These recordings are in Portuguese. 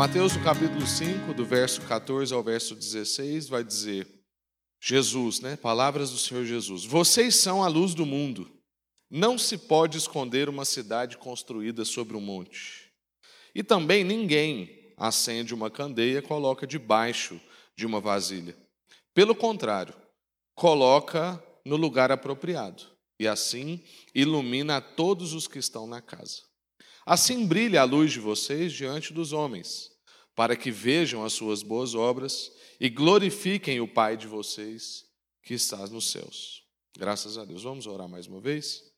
Mateus, no capítulo 5, do verso 14 ao verso 16, vai dizer: Jesus, né? Palavras do Senhor Jesus. Vocês são a luz do mundo. Não se pode esconder uma cidade construída sobre um monte. E também ninguém acende uma candeia e coloca debaixo de uma vasilha. Pelo contrário, coloca no lugar apropriado e assim ilumina a todos os que estão na casa. Assim brilha a luz de vocês diante dos homens, para que vejam as suas boas obras e glorifiquem o Pai de vocês que está nos céus. Graças a Deus. Vamos orar mais uma vez?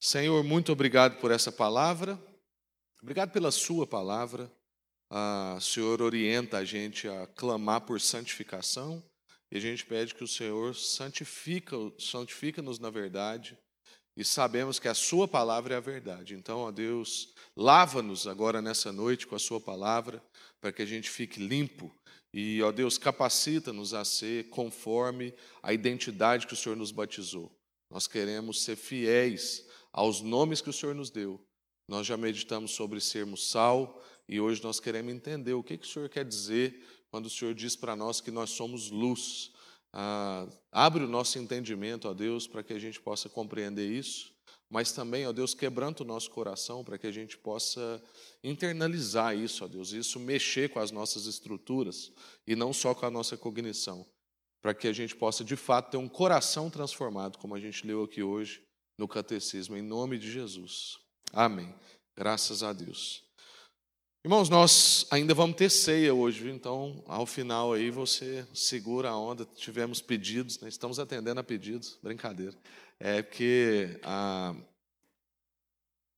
Senhor, muito obrigado por essa palavra, obrigado pela Sua palavra. Ah, o Senhor orienta a gente a clamar por santificação e a gente pede que o Senhor santifica, santifica-nos na verdade e sabemos que a Sua palavra é a verdade. Então, ó Deus, lava-nos agora nessa noite com a Sua palavra para que a gente fique limpo e, ó Deus, capacita-nos a ser conforme a identidade que o Senhor nos batizou. Nós queremos ser fiéis aos nomes que o Senhor nos deu. Nós já meditamos sobre sermos sal e hoje nós queremos entender o que, que o Senhor quer dizer quando o Senhor diz para nós que nós somos luz. Ah, abre o nosso entendimento, ó Deus, para que a gente possa compreender isso, mas também, ó Deus, quebranta o nosso coração para que a gente possa internalizar isso, ó Deus, isso mexer com as nossas estruturas e não só com a nossa cognição, para que a gente possa de fato ter um coração transformado, como a gente leu aqui hoje, no catecismo, em nome de Jesus. Amém. Graças a Deus. Irmãos, nós ainda vamos ter ceia hoje, então ao final aí você segura a onda. Tivemos pedidos, né? estamos atendendo a pedidos, brincadeira. É porque a,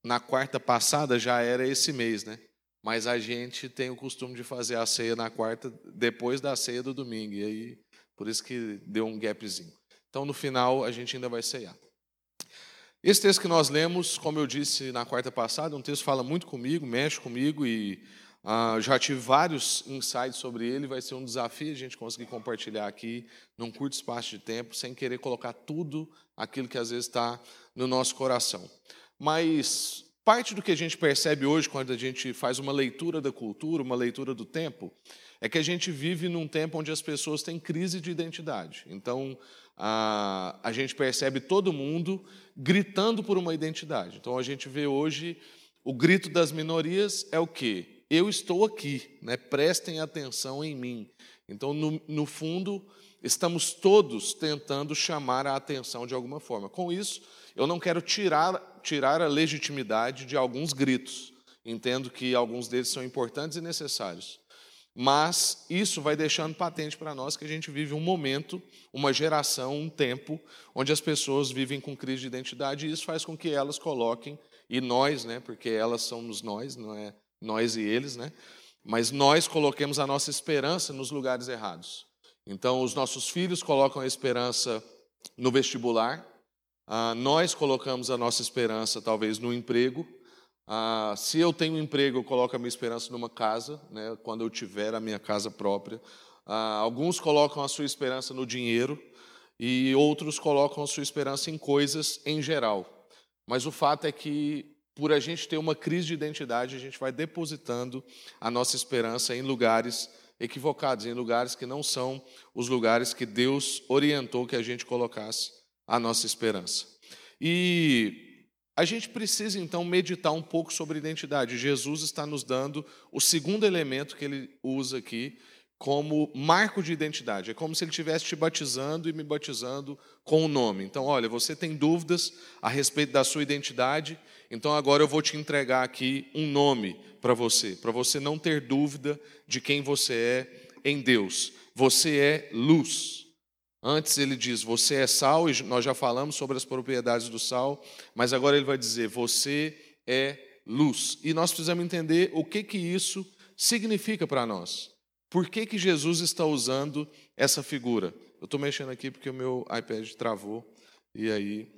na quarta passada já era esse mês, né? Mas a gente tem o costume de fazer a ceia na quarta, depois da ceia do domingo, e aí por isso que deu um gapzinho. Então no final a gente ainda vai ceiar. Esse texto que nós lemos, como eu disse na quarta passada, um texto que fala muito comigo, mexe comigo e ah, já tive vários insights sobre ele. Vai ser um desafio a gente conseguir compartilhar aqui num curto espaço de tempo, sem querer colocar tudo aquilo que às vezes está no nosso coração. Mas parte do que a gente percebe hoje quando a gente faz uma leitura da cultura, uma leitura do tempo, é que a gente vive num tempo onde as pessoas têm crise de identidade. Então, a, a gente percebe todo mundo gritando por uma identidade. Então a gente vê hoje o grito das minorias é o quê? Eu estou aqui, né? prestem atenção em mim. Então, no, no fundo, estamos todos tentando chamar a atenção de alguma forma. Com isso, eu não quero tirar, tirar a legitimidade de alguns gritos. Entendo que alguns deles são importantes e necessários mas isso vai deixando patente para nós que a gente vive um momento, uma geração, um tempo, onde as pessoas vivem com crise de identidade e isso faz com que elas coloquem, e nós, né, porque elas somos nós, não é nós e eles, né, mas nós coloquemos a nossa esperança nos lugares errados. Então, os nossos filhos colocam a esperança no vestibular, ah, nós colocamos a nossa esperança talvez no emprego, ah, se eu tenho um emprego, eu coloco a minha esperança numa casa, né, quando eu tiver a minha casa própria. Ah, alguns colocam a sua esperança no dinheiro e outros colocam a sua esperança em coisas em geral. Mas o fato é que, por a gente ter uma crise de identidade, a gente vai depositando a nossa esperança em lugares equivocados, em lugares que não são os lugares que Deus orientou que a gente colocasse a nossa esperança. E a gente precisa então meditar um pouco sobre identidade. Jesus está nos dando o segundo elemento que ele usa aqui como marco de identidade. É como se ele estivesse te batizando e me batizando com o nome. Então, olha, você tem dúvidas a respeito da sua identidade, então agora eu vou te entregar aqui um nome para você, para você não ter dúvida de quem você é em Deus. Você é luz. Antes ele diz: Você é sal, e nós já falamos sobre as propriedades do sal, mas agora ele vai dizer: Você é luz. E nós precisamos entender o que, que isso significa para nós. Por que, que Jesus está usando essa figura? Eu estou mexendo aqui porque o meu iPad travou, e aí,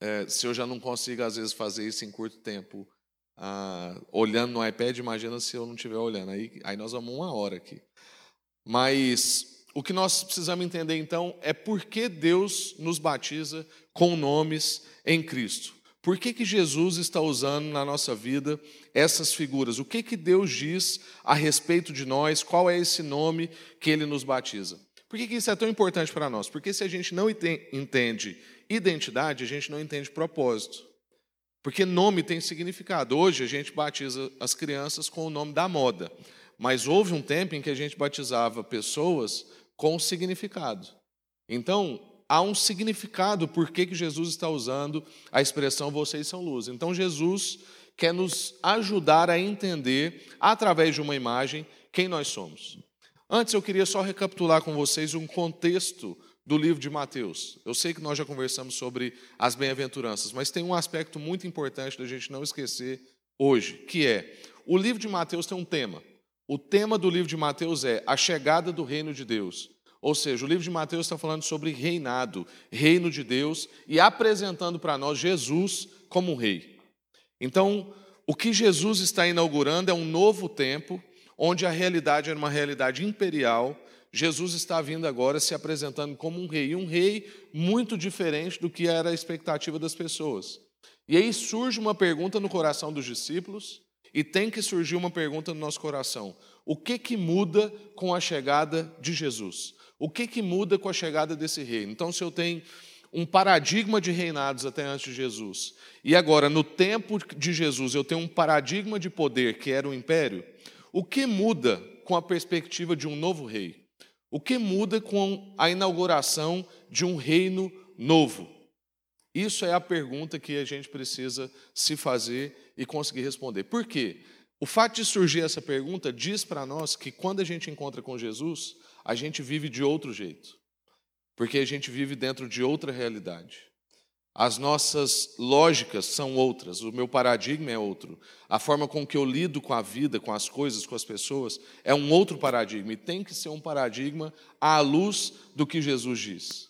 é, se eu já não consigo, às vezes, fazer isso em curto tempo, ah, olhando no iPad, imagina se eu não estiver olhando. Aí, aí nós vamos uma hora aqui. Mas o que nós precisamos entender então é por que Deus nos batiza com nomes em Cristo. Por que, que Jesus está usando na nossa vida essas figuras? O que, que Deus diz a respeito de nós? Qual é esse nome que ele nos batiza? Por que, que isso é tão importante para nós? Porque se a gente não entende identidade, a gente não entende propósito. Porque nome tem significado. Hoje a gente batiza as crianças com o nome da moda, mas houve um tempo em que a gente batizava pessoas com significado. Então, há um significado por que Jesus está usando a expressão vocês são luz. Então, Jesus quer nos ajudar a entender, através de uma imagem, quem nós somos. Antes, eu queria só recapitular com vocês um contexto do livro de Mateus. Eu sei que nós já conversamos sobre as bem-aventuranças, mas tem um aspecto muito importante da gente não esquecer hoje, que é o livro de Mateus tem um tema. O tema do livro de Mateus é a chegada do reino de Deus. Ou seja, o livro de Mateus está falando sobre reinado, reino de Deus, e apresentando para nós Jesus como um rei. Então, o que Jesus está inaugurando é um novo tempo, onde a realidade era uma realidade imperial, Jesus está vindo agora se apresentando como um rei, e um rei muito diferente do que era a expectativa das pessoas. E aí surge uma pergunta no coração dos discípulos, e tem que surgir uma pergunta no nosso coração: o que que muda com a chegada de Jesus? O que que muda com a chegada desse rei? Então, se eu tenho um paradigma de reinados até antes de Jesus, e agora no tempo de Jesus eu tenho um paradigma de poder que era o império, o que muda com a perspectiva de um novo rei? O que muda com a inauguração de um reino novo? Isso é a pergunta que a gente precisa se fazer e conseguir responder. Por quê? O fato de surgir essa pergunta diz para nós que quando a gente encontra com Jesus, a gente vive de outro jeito. Porque a gente vive dentro de outra realidade. As nossas lógicas são outras, o meu paradigma é outro. A forma com que eu lido com a vida, com as coisas, com as pessoas, é um outro paradigma. E tem que ser um paradigma à luz do que Jesus diz.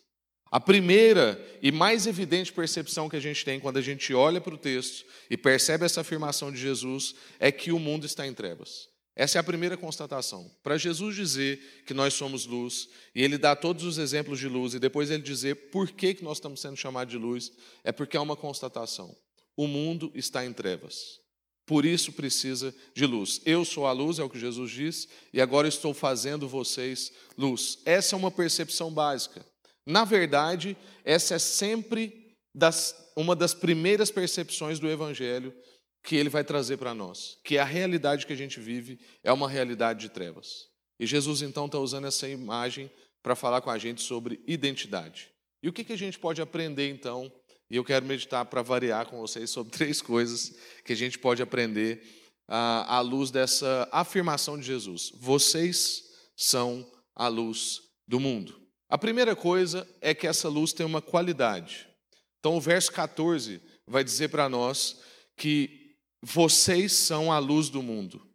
A primeira e mais evidente percepção que a gente tem quando a gente olha para o texto e percebe essa afirmação de Jesus é que o mundo está em trevas. Essa é a primeira constatação. Para Jesus dizer que nós somos luz, e ele dá todos os exemplos de luz, e depois ele dizer por que, que nós estamos sendo chamados de luz, é porque é uma constatação. O mundo está em trevas. Por isso precisa de luz. Eu sou a luz, é o que Jesus diz, e agora estou fazendo vocês luz. Essa é uma percepção básica. Na verdade, essa é sempre das, uma das primeiras percepções do Evangelho que ele vai trazer para nós, que a realidade que a gente vive é uma realidade de trevas. E Jesus então está usando essa imagem para falar com a gente sobre identidade. E o que, que a gente pode aprender então? E eu quero meditar para variar com vocês sobre três coisas que a gente pode aprender à, à luz dessa afirmação de Jesus. Vocês são a luz do mundo. A primeira coisa é que essa luz tem uma qualidade. Então, o verso 14 vai dizer para nós que vocês são a luz do mundo.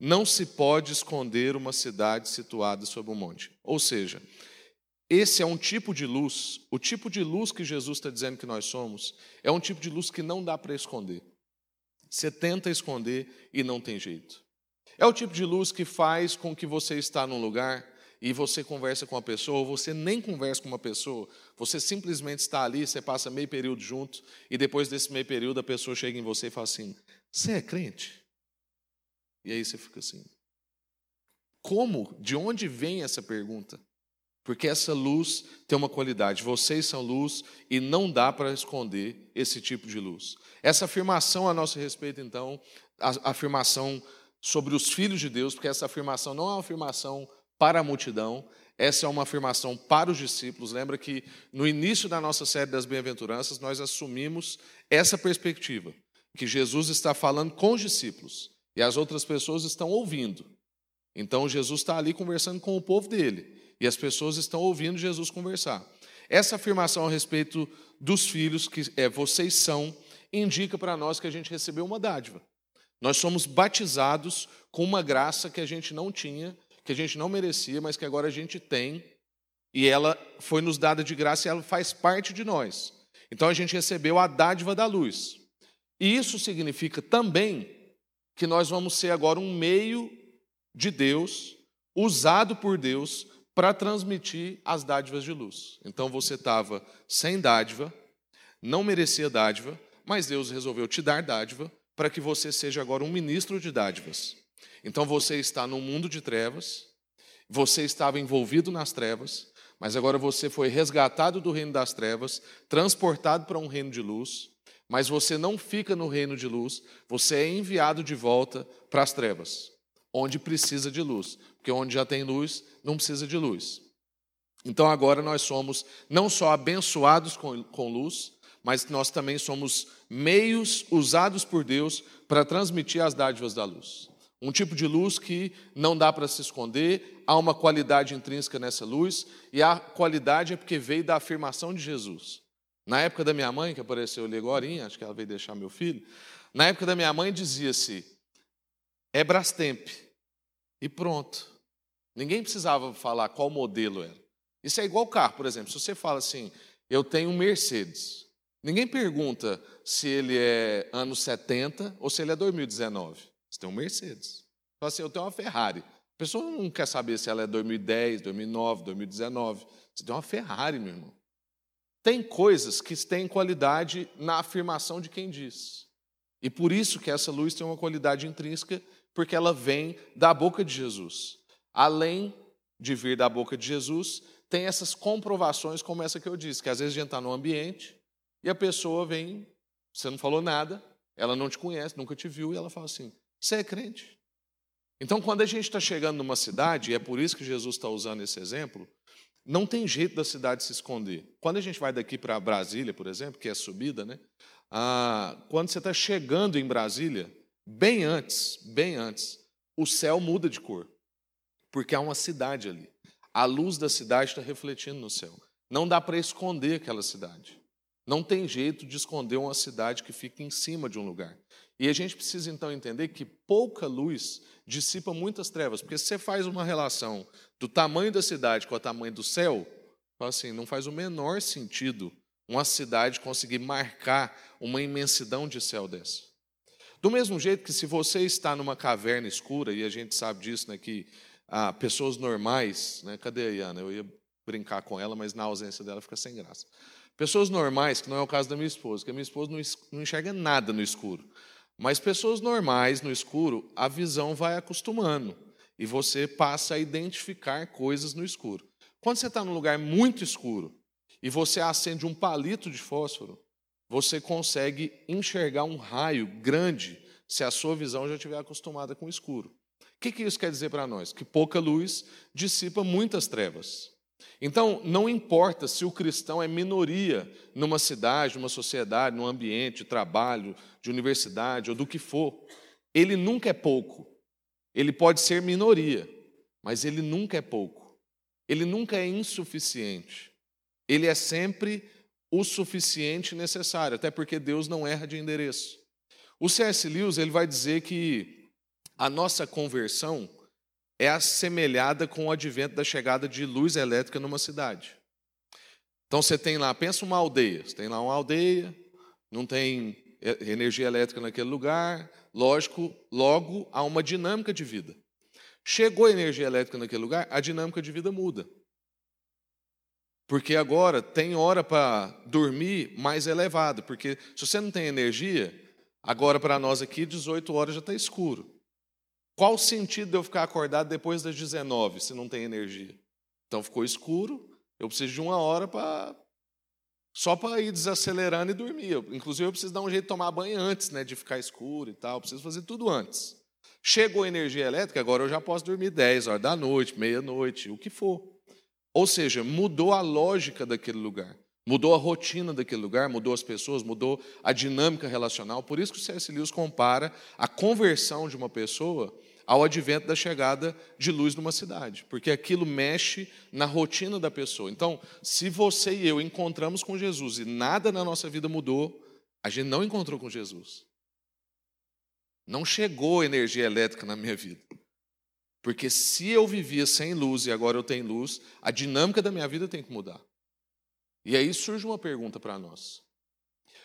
Não se pode esconder uma cidade situada sobre um monte. Ou seja, esse é um tipo de luz, o tipo de luz que Jesus está dizendo que nós somos, é um tipo de luz que não dá para esconder. Você tenta esconder e não tem jeito. É o tipo de luz que faz com que você está num lugar e você conversa com uma pessoa, ou você nem conversa com uma pessoa, você simplesmente está ali, você passa meio período junto, e depois desse meio período a pessoa chega em você e fala assim: Você é crente? E aí você fica assim: Como? De onde vem essa pergunta? Porque essa luz tem uma qualidade. Vocês são luz e não dá para esconder esse tipo de luz. Essa afirmação a nosso respeito, então, a afirmação sobre os filhos de Deus, porque essa afirmação não é uma afirmação para a multidão, essa é uma afirmação para os discípulos. Lembra que no início da nossa série das bem-aventuranças, nós assumimos essa perspectiva, que Jesus está falando com os discípulos e as outras pessoas estão ouvindo. Então Jesus está ali conversando com o povo dele e as pessoas estão ouvindo Jesus conversar. Essa afirmação a respeito dos filhos, que é vocês são, indica para nós que a gente recebeu uma dádiva. Nós somos batizados com uma graça que a gente não tinha que a gente não merecia, mas que agora a gente tem, e ela foi nos dada de graça e ela faz parte de nós. Então a gente recebeu a dádiva da luz. E isso significa também que nós vamos ser agora um meio de Deus, usado por Deus, para transmitir as dádivas de luz. Então você estava sem dádiva, não merecia dádiva, mas Deus resolveu te dar dádiva para que você seja agora um ministro de dádivas. Então você está no mundo de trevas, você estava envolvido nas trevas, mas agora você foi resgatado do reino das trevas, transportado para um reino de luz, mas você não fica no reino de luz, você é enviado de volta para as trevas, onde precisa de luz, porque onde já tem luz, não precisa de luz. Então agora nós somos não só abençoados com, com luz, mas nós também somos meios usados por Deus para transmitir as dádivas da luz. Um tipo de luz que não dá para se esconder, há uma qualidade intrínseca nessa luz, e a qualidade é porque veio da afirmação de Jesus. Na época da minha mãe, que apareceu ali agora, acho que ela veio deixar meu filho, na época da minha mãe dizia-se, é Brastemp, e pronto. Ninguém precisava falar qual modelo era. Isso é igual carro, por exemplo. Se você fala assim, eu tenho um Mercedes, ninguém pergunta se ele é anos 70 ou se ele é 2019. Você tem um Mercedes. Fala assim, eu tenho uma Ferrari. A pessoa não quer saber se ela é 2010, 2009, 2019. Você tem uma Ferrari, meu irmão. Tem coisas que têm qualidade na afirmação de quem diz. E por isso que essa luz tem uma qualidade intrínseca, porque ela vem da boca de Jesus. Além de vir da boca de Jesus, tem essas comprovações como essa que eu disse, que às vezes a gente está num ambiente e a pessoa vem, você não falou nada, ela não te conhece, nunca te viu, e ela fala assim: Você é crente? Então, quando a gente está chegando numa cidade, e é por isso que Jesus está usando esse exemplo, não tem jeito da cidade se esconder. Quando a gente vai daqui para Brasília, por exemplo, que é subida, né? Ah, quando você está chegando em Brasília, bem antes, bem antes, o céu muda de cor, porque há uma cidade ali. A luz da cidade está refletindo no céu. Não dá para esconder aquela cidade. Não tem jeito de esconder uma cidade que fica em cima de um lugar. E a gente precisa então entender que pouca luz dissipa muitas trevas, porque se você faz uma relação do tamanho da cidade com o tamanho do céu, assim, não faz o menor sentido uma cidade conseguir marcar uma imensidão de céu dessa. Do mesmo jeito que se você está numa caverna escura, e a gente sabe disso, né, que ah, pessoas normais, né, cadê a Iana? Eu ia brincar com ela, mas na ausência dela fica sem graça. Pessoas normais, que não é o caso da minha esposa, que a minha esposa não enxerga nada no escuro. Mas pessoas normais no escuro, a visão vai acostumando e você passa a identificar coisas no escuro. Quando você está num lugar muito escuro e você acende um palito de fósforo, você consegue enxergar um raio grande se a sua visão já estiver acostumada com o escuro. O que, que isso quer dizer para nós? Que pouca luz dissipa muitas trevas. Então, não importa se o cristão é minoria numa cidade, numa sociedade, num ambiente de trabalho, de universidade ou do que for, ele nunca é pouco. Ele pode ser minoria, mas ele nunca é pouco. Ele nunca é insuficiente. Ele é sempre o suficiente necessário, até porque Deus não erra de endereço. O C.S. Lewis ele vai dizer que a nossa conversão é assemelhada com o advento da chegada de luz elétrica numa cidade. Então você tem lá, pensa uma aldeia, você tem lá uma aldeia, não tem energia elétrica naquele lugar, lógico, logo há uma dinâmica de vida. Chegou a energia elétrica naquele lugar, a dinâmica de vida muda. Porque agora tem hora para dormir mais elevada, porque se você não tem energia, agora para nós aqui 18 horas já está escuro. Qual o sentido de eu ficar acordado depois das 19 se não tem energia? Então ficou escuro, eu preciso de uma hora para só para ir desacelerando e dormir. Eu, inclusive eu preciso dar um jeito de tomar banho antes, né, de ficar escuro e tal, eu preciso fazer tudo antes. Chegou a energia elétrica, agora eu já posso dormir 10 horas da noite, meia-noite, o que for. Ou seja, mudou a lógica daquele lugar. Mudou a rotina daquele lugar, mudou as pessoas, mudou a dinâmica relacional. Por isso que o C.S. Lewis compara a conversão de uma pessoa ao advento da chegada de luz numa cidade, porque aquilo mexe na rotina da pessoa. Então, se você e eu encontramos com Jesus e nada na nossa vida mudou, a gente não encontrou com Jesus. Não chegou energia elétrica na minha vida. Porque se eu vivia sem luz e agora eu tenho luz, a dinâmica da minha vida tem que mudar. E aí surge uma pergunta para nós.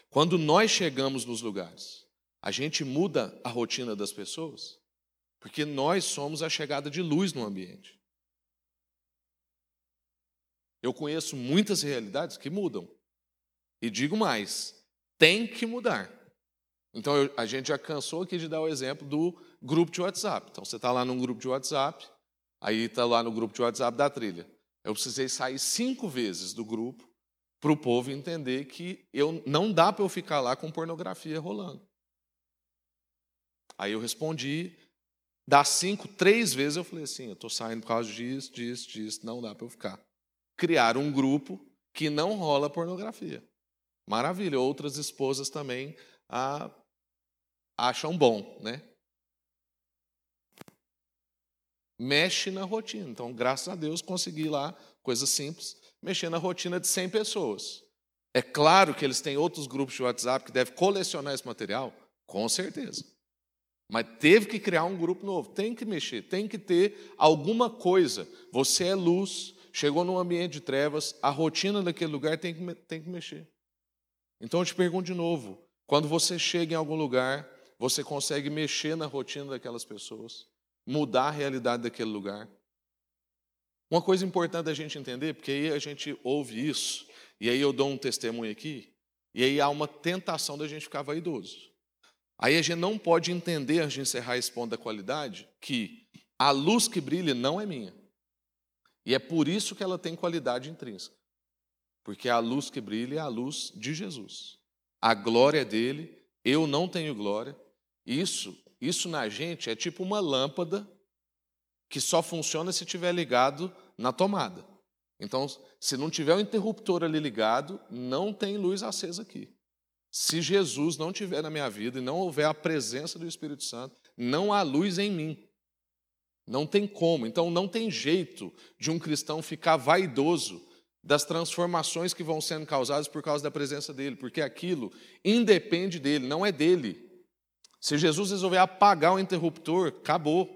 Quando nós chegamos nos lugares, a gente muda a rotina das pessoas? Porque nós somos a chegada de luz no ambiente. Eu conheço muitas realidades que mudam. E digo mais: tem que mudar. Então eu, a gente já cansou aqui de dar o exemplo do grupo de WhatsApp. Então você está lá num grupo de WhatsApp, aí está lá no grupo de WhatsApp da trilha. Eu precisei sair cinco vezes do grupo para o povo entender que eu não dá para eu ficar lá com pornografia rolando. Aí eu respondi, das cinco, três vezes eu falei assim, eu estou saindo por causa disso, disso, disso, não dá para eu ficar. Criar um grupo que não rola pornografia. Maravilha. Outras esposas também acham bom, né? Mexe na rotina. Então, graças a Deus, consegui lá, coisa simples, mexer na rotina de 100 pessoas. É claro que eles têm outros grupos de WhatsApp que devem colecionar esse material, com certeza. Mas teve que criar um grupo novo, tem que mexer, tem que ter alguma coisa. Você é luz, chegou num ambiente de trevas, a rotina daquele lugar tem que, tem que mexer. Então eu te pergunto de novo: quando você chega em algum lugar, você consegue mexer na rotina daquelas pessoas, mudar a realidade daquele lugar? Uma coisa importante da gente entender, porque aí a gente ouve isso, e aí eu dou um testemunho aqui, e aí há uma tentação da gente ficar vaidoso. Aí a gente não pode entender, antes de encerrar esse ponto da qualidade, que a luz que brilha não é minha. E é por isso que ela tem qualidade intrínseca. Porque a luz que brilha é a luz de Jesus. A glória é dele, eu não tenho glória. Isso, isso na gente é tipo uma lâmpada que só funciona se estiver ligado na tomada. Então, se não tiver o interruptor ali ligado, não tem luz acesa aqui. Se Jesus não tiver na minha vida e não houver a presença do Espírito Santo, não há luz em mim. Não tem como. Então, não tem jeito de um cristão ficar vaidoso das transformações que vão sendo causadas por causa da presença dele, porque aquilo independe dele, não é dele. Se Jesus resolver apagar o interruptor, acabou.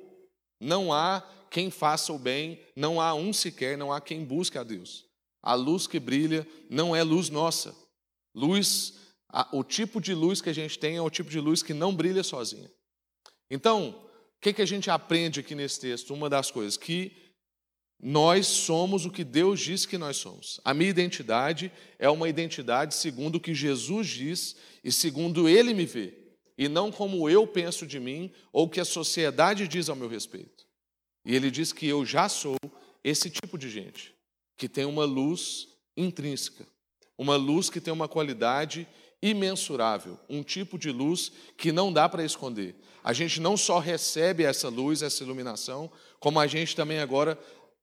Não há quem faça o bem, não há um sequer, não há quem busque a Deus. A luz que brilha não é luz nossa. Luz, o tipo de luz que a gente tem é o tipo de luz que não brilha sozinha. Então, o que, que a gente aprende aqui nesse texto? Uma das coisas que nós somos o que Deus diz que nós somos. A minha identidade é uma identidade segundo o que Jesus diz e segundo Ele me vê, e não como eu penso de mim ou o que a sociedade diz ao meu respeito. E Ele diz que eu já sou esse tipo de gente, que tem uma luz intrínseca, uma luz que tem uma qualidade imensurável, um tipo de luz que não dá para esconder. A gente não só recebe essa luz, essa iluminação, como a gente também agora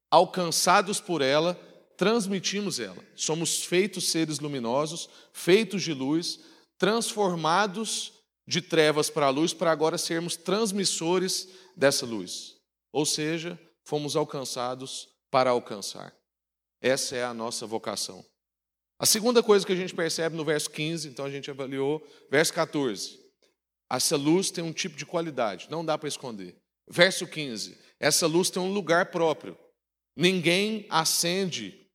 alcançados por ela, transmitimos ela. Somos feitos seres luminosos, feitos de luz, transformados de trevas para a luz, para agora sermos transmissores dessa luz. Ou seja, fomos alcançados para alcançar. Essa é a nossa vocação. A segunda coisa que a gente percebe no verso 15, então a gente avaliou, verso 14. Essa luz tem um tipo de qualidade, não dá para esconder. Verso 15. Essa luz tem um lugar próprio. Ninguém acende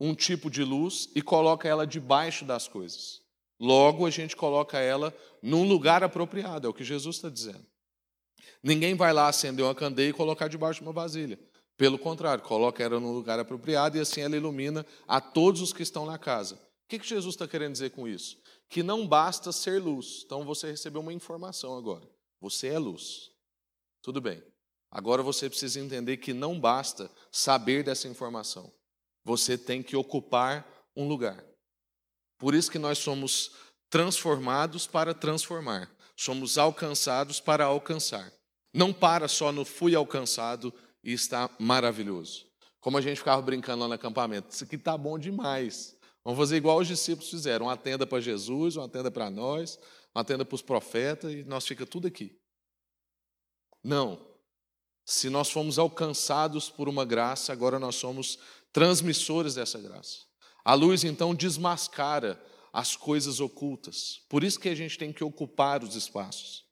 um tipo de luz e coloca ela debaixo das coisas. Logo, a gente coloca ela num lugar apropriado, é o que Jesus está dizendo. Ninguém vai lá acender uma candeia e colocar debaixo de uma vasilha. Pelo contrário, coloca ela num lugar apropriado e assim ela ilumina a todos os que estão na casa. O que, que Jesus está querendo dizer com isso? Que não basta ser luz. Então você recebeu uma informação agora. Você é luz. Tudo bem. Agora você precisa entender que não basta saber dessa informação. Você tem que ocupar um lugar. Por isso que nós somos transformados para transformar. Somos alcançados para alcançar. Não para só no fui alcançado e está maravilhoso. Como a gente ficava brincando lá no acampamento, isso aqui está bom demais. Vamos fazer igual os discípulos fizeram, uma tenda para Jesus, uma tenda para nós, uma tenda para os profetas e nós fica tudo aqui. Não, se nós fomos alcançados por uma graça, agora nós somos transmissores dessa graça. A luz então desmascara as coisas ocultas. Por isso que a gente tem que ocupar os espaços.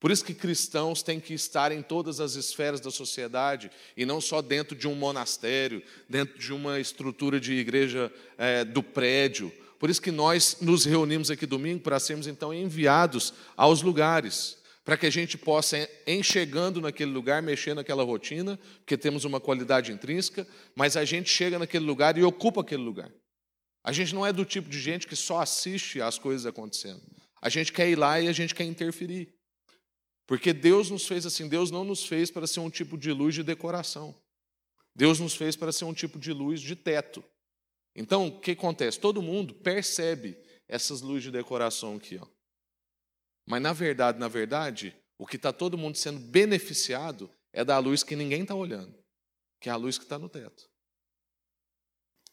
Por isso que cristãos têm que estar em todas as esferas da sociedade e não só dentro de um monastério, dentro de uma estrutura de igreja é, do prédio. Por isso que nós nos reunimos aqui domingo para sermos então enviados aos lugares para que a gente possa, enxergando naquele lugar, mexer naquela rotina, porque temos uma qualidade intrínseca, mas a gente chega naquele lugar e ocupa aquele lugar. A gente não é do tipo de gente que só assiste às coisas acontecendo. A gente quer ir lá e a gente quer interferir. Porque Deus nos fez assim, Deus não nos fez para ser um tipo de luz de decoração. Deus nos fez para ser um tipo de luz de teto. Então, o que acontece? Todo mundo percebe essas luzes de decoração aqui. Ó. Mas, na verdade, na verdade, o que está todo mundo sendo beneficiado é da luz que ninguém está olhando, que é a luz que está no teto.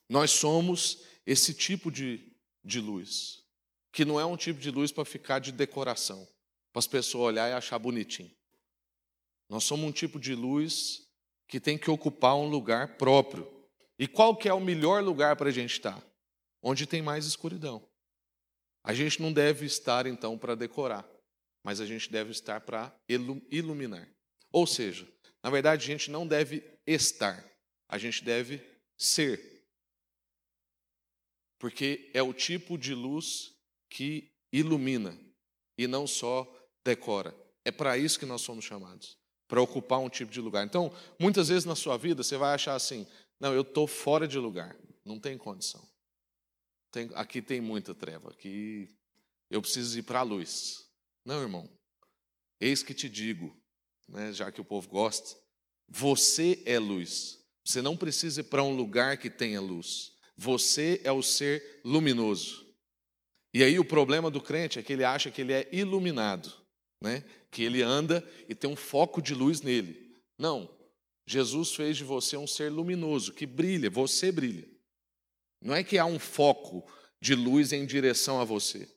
Nós somos esse tipo de, de luz, que não é um tipo de luz para ficar de decoração, para as pessoas olhar e achar bonitinho. Nós somos um tipo de luz que tem que ocupar um lugar próprio. E qual que é o melhor lugar para a gente estar? Onde tem mais escuridão. A gente não deve estar, então, para decorar, mas a gente deve estar para iluminar. Ou seja, na verdade, a gente não deve estar, a gente deve ser. Porque é o tipo de luz que ilumina e não só decora. É para isso que nós somos chamados para ocupar um tipo de lugar. Então, muitas vezes na sua vida você vai achar assim: não, eu estou fora de lugar, não tem condição. Tem, aqui tem muita treva, aqui eu preciso ir para a luz. Não, irmão, eis que te digo, né, já que o povo gosta, você é luz. Você não precisa ir para um lugar que tenha luz. Você é o ser luminoso. E aí o problema do crente é que ele acha que ele é iluminado, né? que ele anda e tem um foco de luz nele. Não. Jesus fez de você um ser luminoso, que brilha, você brilha. Não é que há um foco de luz em direção a você.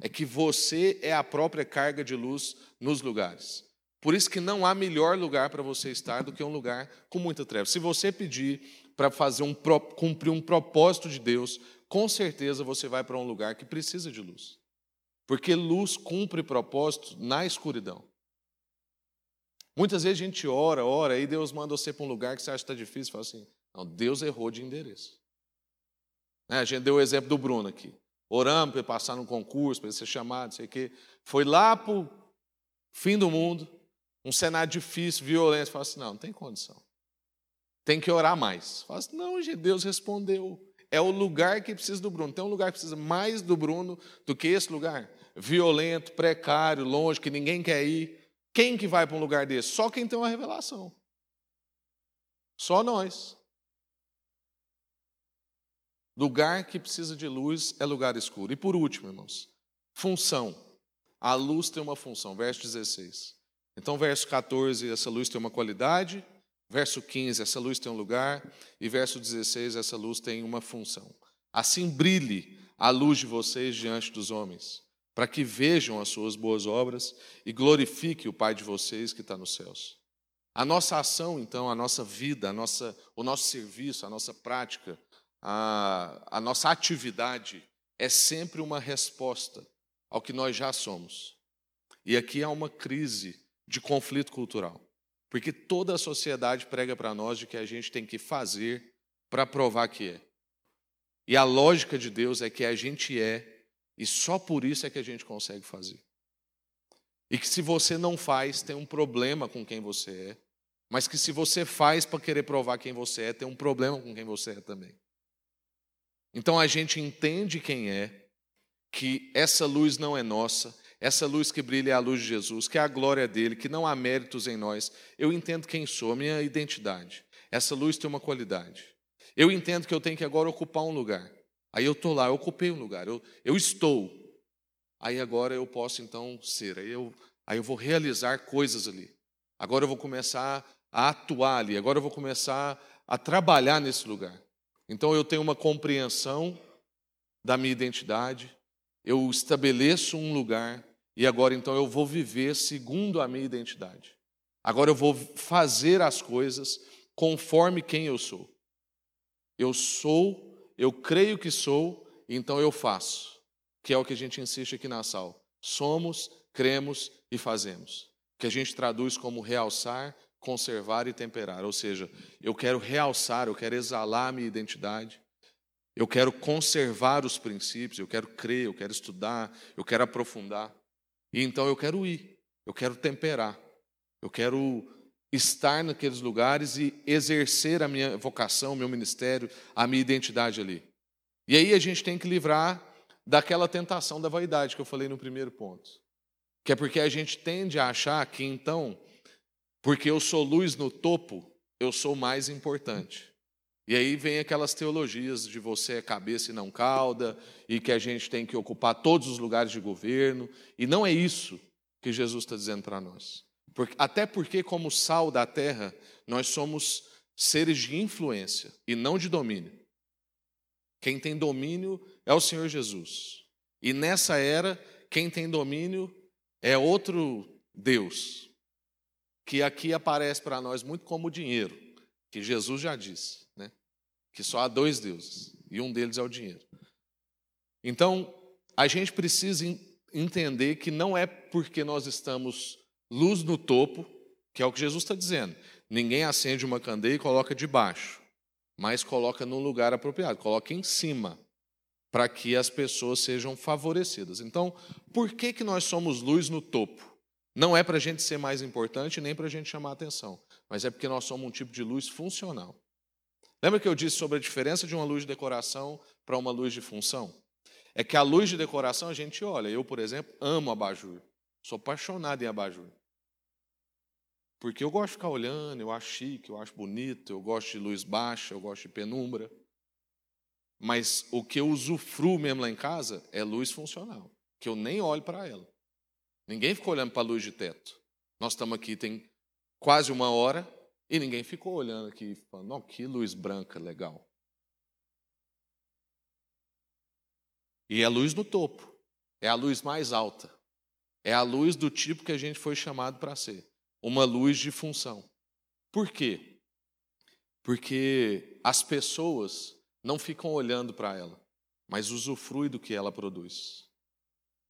É que você é a própria carga de luz nos lugares. Por isso que não há melhor lugar para você estar do que um lugar com muita treva. Se você pedir para fazer um cumprir um propósito de Deus, com certeza você vai para um lugar que precisa de luz. Porque luz cumpre propósito na escuridão. Muitas vezes a gente ora, ora, e Deus manda você para um lugar que você acha que está difícil, fala assim, não, Deus errou de endereço. Né, a gente deu o exemplo do Bruno aqui. Oramos para ele passar num concurso, para ele ser chamado, não sei o quê. Foi lá para o fim do mundo, um cenário difícil, violento. Fala assim, não, não tem condição. Tem que orar mais. Fala assim, não, Deus respondeu. É o lugar que precisa do Bruno. Tem um lugar que precisa mais do Bruno do que esse lugar? Violento, precário, longe, que ninguém quer ir. Quem que vai para um lugar desse? Só quem tem uma revelação. Só nós. Lugar que precisa de luz é lugar escuro. E por último, irmãos, função. A luz tem uma função, verso 16. Então, verso 14, essa luz tem uma qualidade, Verso 15, essa luz tem um lugar, e verso 16, essa luz tem uma função. Assim brilhe a luz de vocês diante dos homens, para que vejam as suas boas obras e glorifique o Pai de vocês que está nos céus. A nossa ação, então, a nossa vida, a nossa, o nosso serviço, a nossa prática, a, a nossa atividade é sempre uma resposta ao que nós já somos. E aqui há uma crise de conflito cultural. Porque toda a sociedade prega para nós de que a gente tem que fazer para provar que é. E a lógica de Deus é que a gente é, e só por isso é que a gente consegue fazer. E que se você não faz, tem um problema com quem você é. Mas que se você faz para querer provar quem você é, tem um problema com quem você é também. Então a gente entende quem é, que essa luz não é nossa, essa luz que brilha é a luz de Jesus, que é a glória dele, que não há méritos em nós. Eu entendo quem sou, a minha identidade. Essa luz tem uma qualidade. Eu entendo que eu tenho que agora ocupar um lugar. Aí eu estou lá, eu ocupei um lugar, eu, eu estou. Aí agora eu posso então ser. Aí eu, aí eu vou realizar coisas ali. Agora eu vou começar a atuar ali. Agora eu vou começar a trabalhar nesse lugar. Então eu tenho uma compreensão da minha identidade. Eu estabeleço um lugar e agora então eu vou viver segundo a minha identidade. Agora eu vou fazer as coisas conforme quem eu sou. Eu sou, eu creio que sou, então eu faço. Que é o que a gente insiste aqui na sala. Somos, cremos e fazemos. Que a gente traduz como realçar, conservar e temperar. Ou seja, eu quero realçar, eu quero exalar a minha identidade. Eu quero conservar os princípios, eu quero crer, eu quero estudar, eu quero aprofundar. E então eu quero ir, eu quero temperar, eu quero estar naqueles lugares e exercer a minha vocação, o meu ministério, a minha identidade ali. E aí a gente tem que livrar daquela tentação da vaidade que eu falei no primeiro ponto. Que é porque a gente tende a achar que então, porque eu sou luz no topo, eu sou mais importante. E aí vem aquelas teologias de você é cabeça e não cauda, e que a gente tem que ocupar todos os lugares de governo. E não é isso que Jesus está dizendo para nós. Até porque, como sal da terra, nós somos seres de influência e não de domínio. Quem tem domínio é o Senhor Jesus. E nessa era, quem tem domínio é outro Deus, que aqui aparece para nós muito como dinheiro, que Jesus já disse? Que só há dois deuses, e um deles é o dinheiro. Então, a gente precisa entender que não é porque nós estamos luz no topo, que é o que Jesus está dizendo. Ninguém acende uma candeia e coloca debaixo, mas coloca num lugar apropriado, coloca em cima, para que as pessoas sejam favorecidas. Então, por que, que nós somos luz no topo? Não é para a gente ser mais importante, nem para a gente chamar atenção, mas é porque nós somos um tipo de luz funcional. Lembra que eu disse sobre a diferença de uma luz de decoração para uma luz de função? É que a luz de decoração a gente olha. Eu, por exemplo, amo abajur. Sou apaixonado em abajur. Porque eu gosto de ficar olhando, eu acho chique, eu acho bonito, eu gosto de luz baixa, eu gosto de penumbra. Mas o que eu usufruo mesmo lá em casa é luz funcional, que eu nem olho para ela. Ninguém ficou olhando para a luz de teto. Nós estamos aqui tem quase uma hora e ninguém ficou olhando aqui falando, não, que luz branca legal. E é luz no topo, é a luz mais alta, é a luz do tipo que a gente foi chamado para ser uma luz de função. Por quê? Porque as pessoas não ficam olhando para ela, mas usufruem do que ela produz.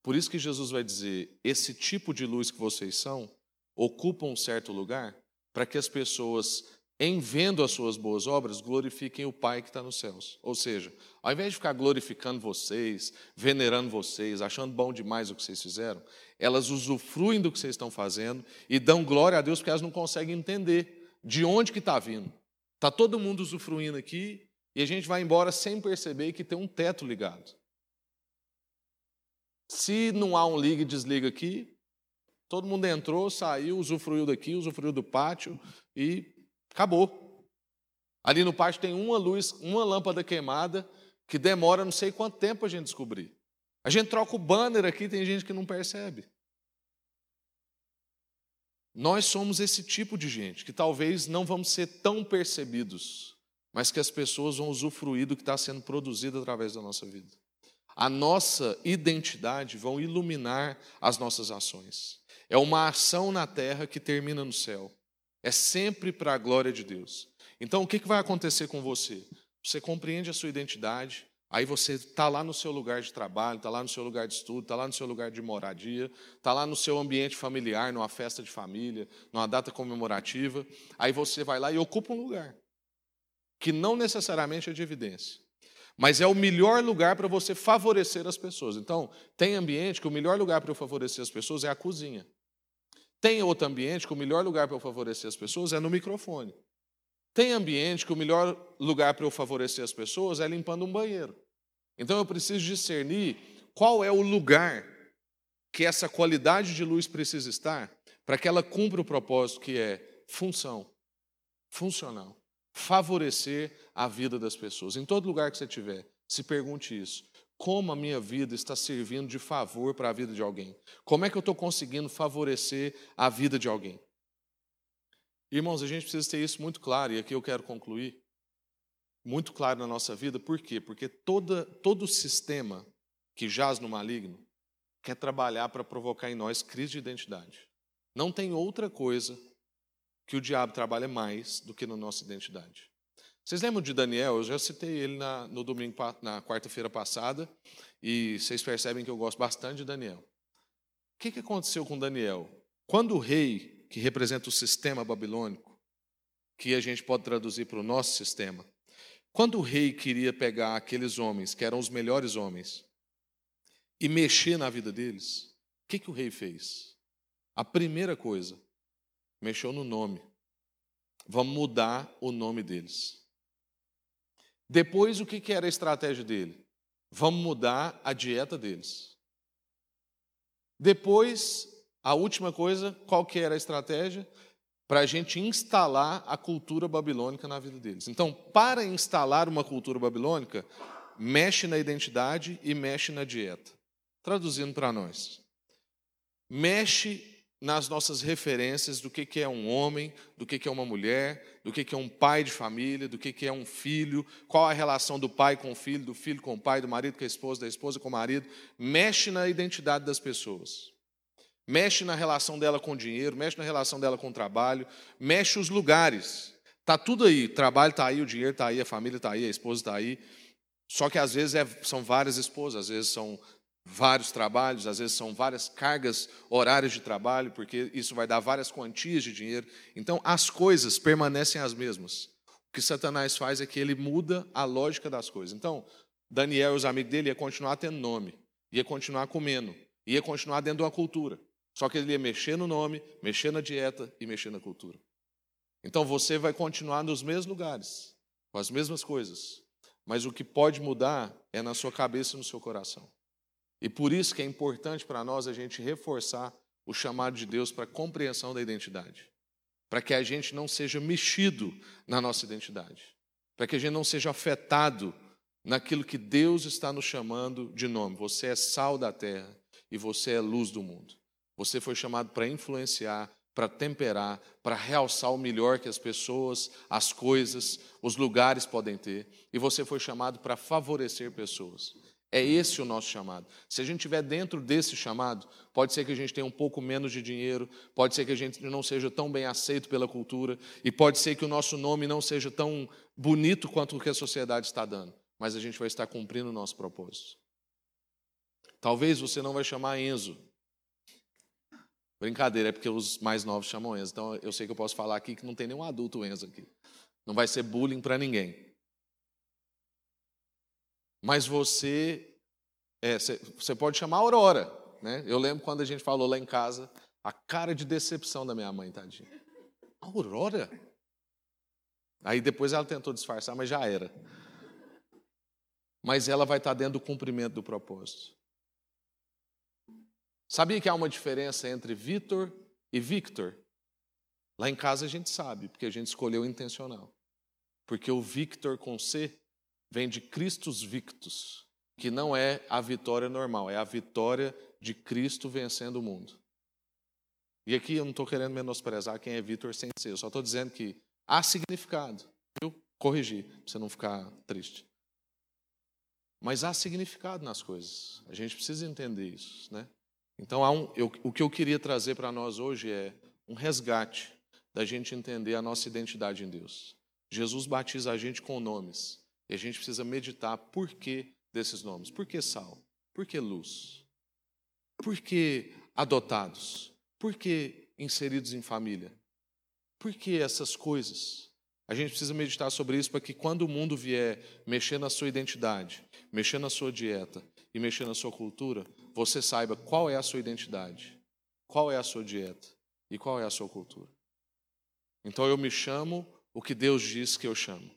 Por isso que Jesus vai dizer: esse tipo de luz que vocês são ocupa um certo lugar para que as pessoas, em vendo as suas boas obras, glorifiquem o Pai que está nos céus. Ou seja, ao invés de ficar glorificando vocês, venerando vocês, achando bom demais o que vocês fizeram, elas usufruem do que vocês estão fazendo e dão glória a Deus porque elas não conseguem entender de onde que está vindo. Está todo mundo usufruindo aqui e a gente vai embora sem perceber que tem um teto ligado. Se não há um liga e desliga aqui, todo mundo entrou, saiu, usufruiu daqui, usufruiu do pátio e acabou. Ali no pátio tem uma luz, uma lâmpada queimada que demora não sei quanto tempo a gente descobrir. A gente troca o banner aqui, tem gente que não percebe. Nós somos esse tipo de gente que talvez não vamos ser tão percebidos, mas que as pessoas vão usufruir do que está sendo produzido através da nossa vida. A nossa identidade vão iluminar as nossas ações. É uma ação na terra que termina no céu. É sempre para a glória de Deus. Então, o que vai acontecer com você? Você compreende a sua identidade, Aí você está lá no seu lugar de trabalho, está lá no seu lugar de estudo, está lá no seu lugar de moradia, está lá no seu ambiente familiar, numa festa de família, numa data comemorativa. Aí você vai lá e ocupa um lugar, que não necessariamente é de evidência, mas é o melhor lugar para você favorecer as pessoas. Então, tem ambiente que o melhor lugar para eu favorecer as pessoas é a cozinha. Tem outro ambiente que o melhor lugar para eu favorecer as pessoas é no microfone. Tem ambiente que o melhor lugar para eu favorecer as pessoas é limpando um banheiro. Então eu preciso discernir qual é o lugar que essa qualidade de luz precisa estar para que ela cumpra o propósito que é função, funcional, favorecer a vida das pessoas. Em todo lugar que você estiver, se pergunte isso. Como a minha vida está servindo de favor para a vida de alguém? Como é que eu estou conseguindo favorecer a vida de alguém? Irmãos, a gente precisa ter isso muito claro, e aqui eu quero concluir muito claro na nossa vida. Por quê? Porque toda, todo sistema que jaz no maligno quer trabalhar para provocar em nós crise de identidade. Não tem outra coisa que o diabo trabalha mais do que na nossa identidade. Vocês lembram de Daniel? Eu já citei ele na, no domingo, na quarta-feira passada, e vocês percebem que eu gosto bastante de Daniel. O que, que aconteceu com Daniel? Quando o rei, que representa o sistema babilônico, que a gente pode traduzir para o nosso sistema, quando o rei queria pegar aqueles homens, que eram os melhores homens, e mexer na vida deles, o que, que o rei fez? A primeira coisa, mexeu no nome. Vamos mudar o nome deles. Depois, o que, era a estratégia dele? vamos mudar a dieta deles. Depois, a última coisa, qual que era a estratégia? Para a gente instalar a cultura babilônica na vida deles. Então, para instalar uma cultura babilônica, mexe na identidade e mexe na dieta. Traduzindo para nós. Mexe nas nossas referências do que é um homem, do que é uma mulher, do que é um pai de família, do que é um filho, qual a relação do pai com o filho, do filho com o pai, do marido com a esposa, da esposa com o marido. Mexe na identidade das pessoas. Mexe na relação dela com o dinheiro, mexe na relação dela com o trabalho, mexe os lugares. Está tudo aí. O trabalho está aí, o dinheiro está aí, a família está aí, a esposa está aí. Só que às vezes é, são várias esposas, às vezes são vários trabalhos, às vezes são várias cargas horárias de trabalho, porque isso vai dar várias quantias de dinheiro. Então, as coisas permanecem as mesmas. O que Satanás faz é que ele muda a lógica das coisas. Então, Daniel e os amigos dele iam continuar tendo nome, ia continuar comendo, ia continuar dentro de uma cultura. Só que ele ia mexer no nome, mexer na dieta e mexer na cultura. Então, você vai continuar nos mesmos lugares, com as mesmas coisas, mas o que pode mudar é na sua cabeça e no seu coração. E por isso que é importante para nós a gente reforçar o chamado de Deus para a compreensão da identidade. Para que a gente não seja mexido na nossa identidade. Para que a gente não seja afetado naquilo que Deus está nos chamando de nome. Você é sal da terra e você é luz do mundo. Você foi chamado para influenciar, para temperar, para realçar o melhor que as pessoas, as coisas, os lugares podem ter. E você foi chamado para favorecer pessoas. É esse o nosso chamado. Se a gente estiver dentro desse chamado, pode ser que a gente tenha um pouco menos de dinheiro, pode ser que a gente não seja tão bem aceito pela cultura, e pode ser que o nosso nome não seja tão bonito quanto o que a sociedade está dando, mas a gente vai estar cumprindo o nosso propósito. Talvez você não vai chamar Enzo. Brincadeira, é porque os mais novos chamam Enzo. Então eu sei que eu posso falar aqui que não tem nenhum adulto Enzo aqui. Não vai ser bullying para ninguém. Mas você, é, você pode chamar Aurora. Né? Eu lembro quando a gente falou lá em casa, a cara de decepção da minha mãe, tadinha. Aurora? Aí depois ela tentou disfarçar, mas já era. Mas ela vai estar dentro do cumprimento do propósito. Sabia que há uma diferença entre Vitor e Victor? Lá em casa a gente sabe, porque a gente escolheu intencional. Porque o Victor com C vem de Christus Victus, que não é a vitória normal, é a vitória de Cristo vencendo o mundo. E aqui eu não estou querendo menosprezar quem é Vitor sem ser, eu só estou dizendo que há significado. Eu corrigi, para você não ficar triste. Mas há significado nas coisas. A gente precisa entender isso, né? Então, um, eu, o que eu queria trazer para nós hoje é um resgate da gente entender a nossa identidade em Deus. Jesus batiza a gente com nomes. E a gente precisa meditar por que desses nomes. Por que sal? Por que luz? Por que adotados? Por que inseridos em família? Por que essas coisas? A gente precisa meditar sobre isso para que quando o mundo vier mexer na sua identidade, mexer na sua dieta e mexer na sua cultura, você saiba qual é a sua identidade, qual é a sua dieta e qual é a sua cultura. Então eu me chamo o que Deus diz que eu chamo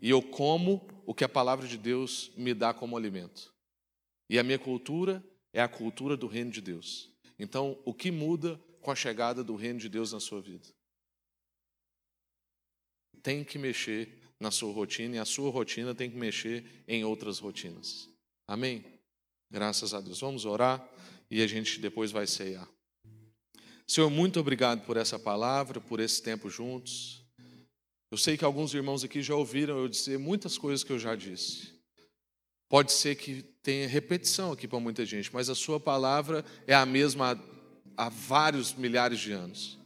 e eu como o que a palavra de Deus me dá como alimento. E a minha cultura é a cultura do reino de Deus. Então, o que muda com a chegada do reino de Deus na sua vida? Tem que mexer na sua rotina e a sua rotina tem que mexer em outras rotinas. Amém? Graças a Deus. Vamos orar e a gente depois vai ceiar. Senhor, muito obrigado por essa palavra, por esse tempo juntos. Eu sei que alguns irmãos aqui já ouviram eu dizer muitas coisas que eu já disse. Pode ser que tenha repetição aqui para muita gente, mas a sua palavra é a mesma há, há vários milhares de anos.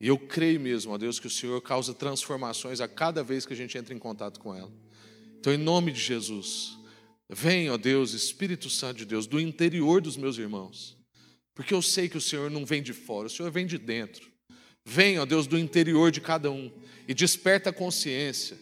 E eu creio mesmo, ó Deus, que o Senhor causa transformações a cada vez que a gente entra em contato com ela. Então, em nome de Jesus, vem, ó Deus, Espírito Santo de Deus, do interior dos meus irmãos, porque eu sei que o Senhor não vem de fora, o Senhor vem de dentro. Vem, ó Deus, do interior de cada um e desperta a consciência,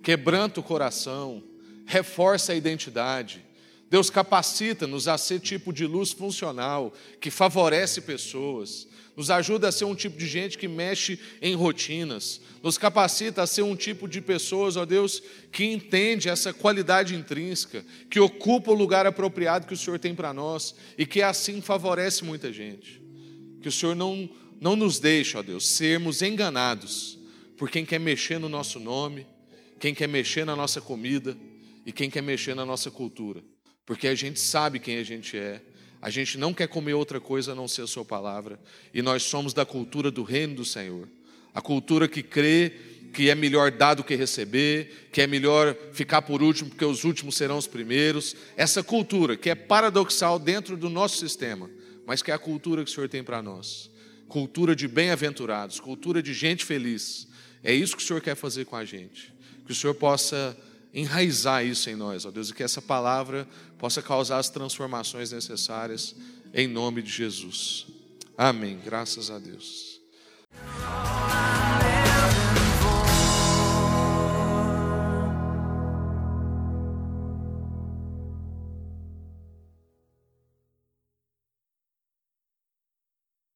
quebranta o coração, reforça a identidade, Deus capacita-nos a ser tipo de luz funcional, que favorece pessoas, nos ajuda a ser um tipo de gente que mexe em rotinas, nos capacita a ser um tipo de pessoas, ó Deus, que entende essa qualidade intrínseca, que ocupa o lugar apropriado que o Senhor tem para nós e que assim favorece muita gente. Que o Senhor não, não nos deixe, ó Deus, sermos enganados por quem quer mexer no nosso nome, quem quer mexer na nossa comida e quem quer mexer na nossa cultura, porque a gente sabe quem a gente é a gente não quer comer outra coisa a não ser a Sua palavra. E nós somos da cultura do reino do Senhor. A cultura que crê que é melhor dar do que receber, que é melhor ficar por último porque os últimos serão os primeiros. Essa cultura que é paradoxal dentro do nosso sistema, mas que é a cultura que o Senhor tem para nós. Cultura de bem-aventurados, cultura de gente feliz. É isso que o Senhor quer fazer com a gente. Que o Senhor possa enraizar isso em nós, ó Deus, e que essa palavra possa causar as transformações necessárias em nome de Jesus. Amém. Graças a Deus.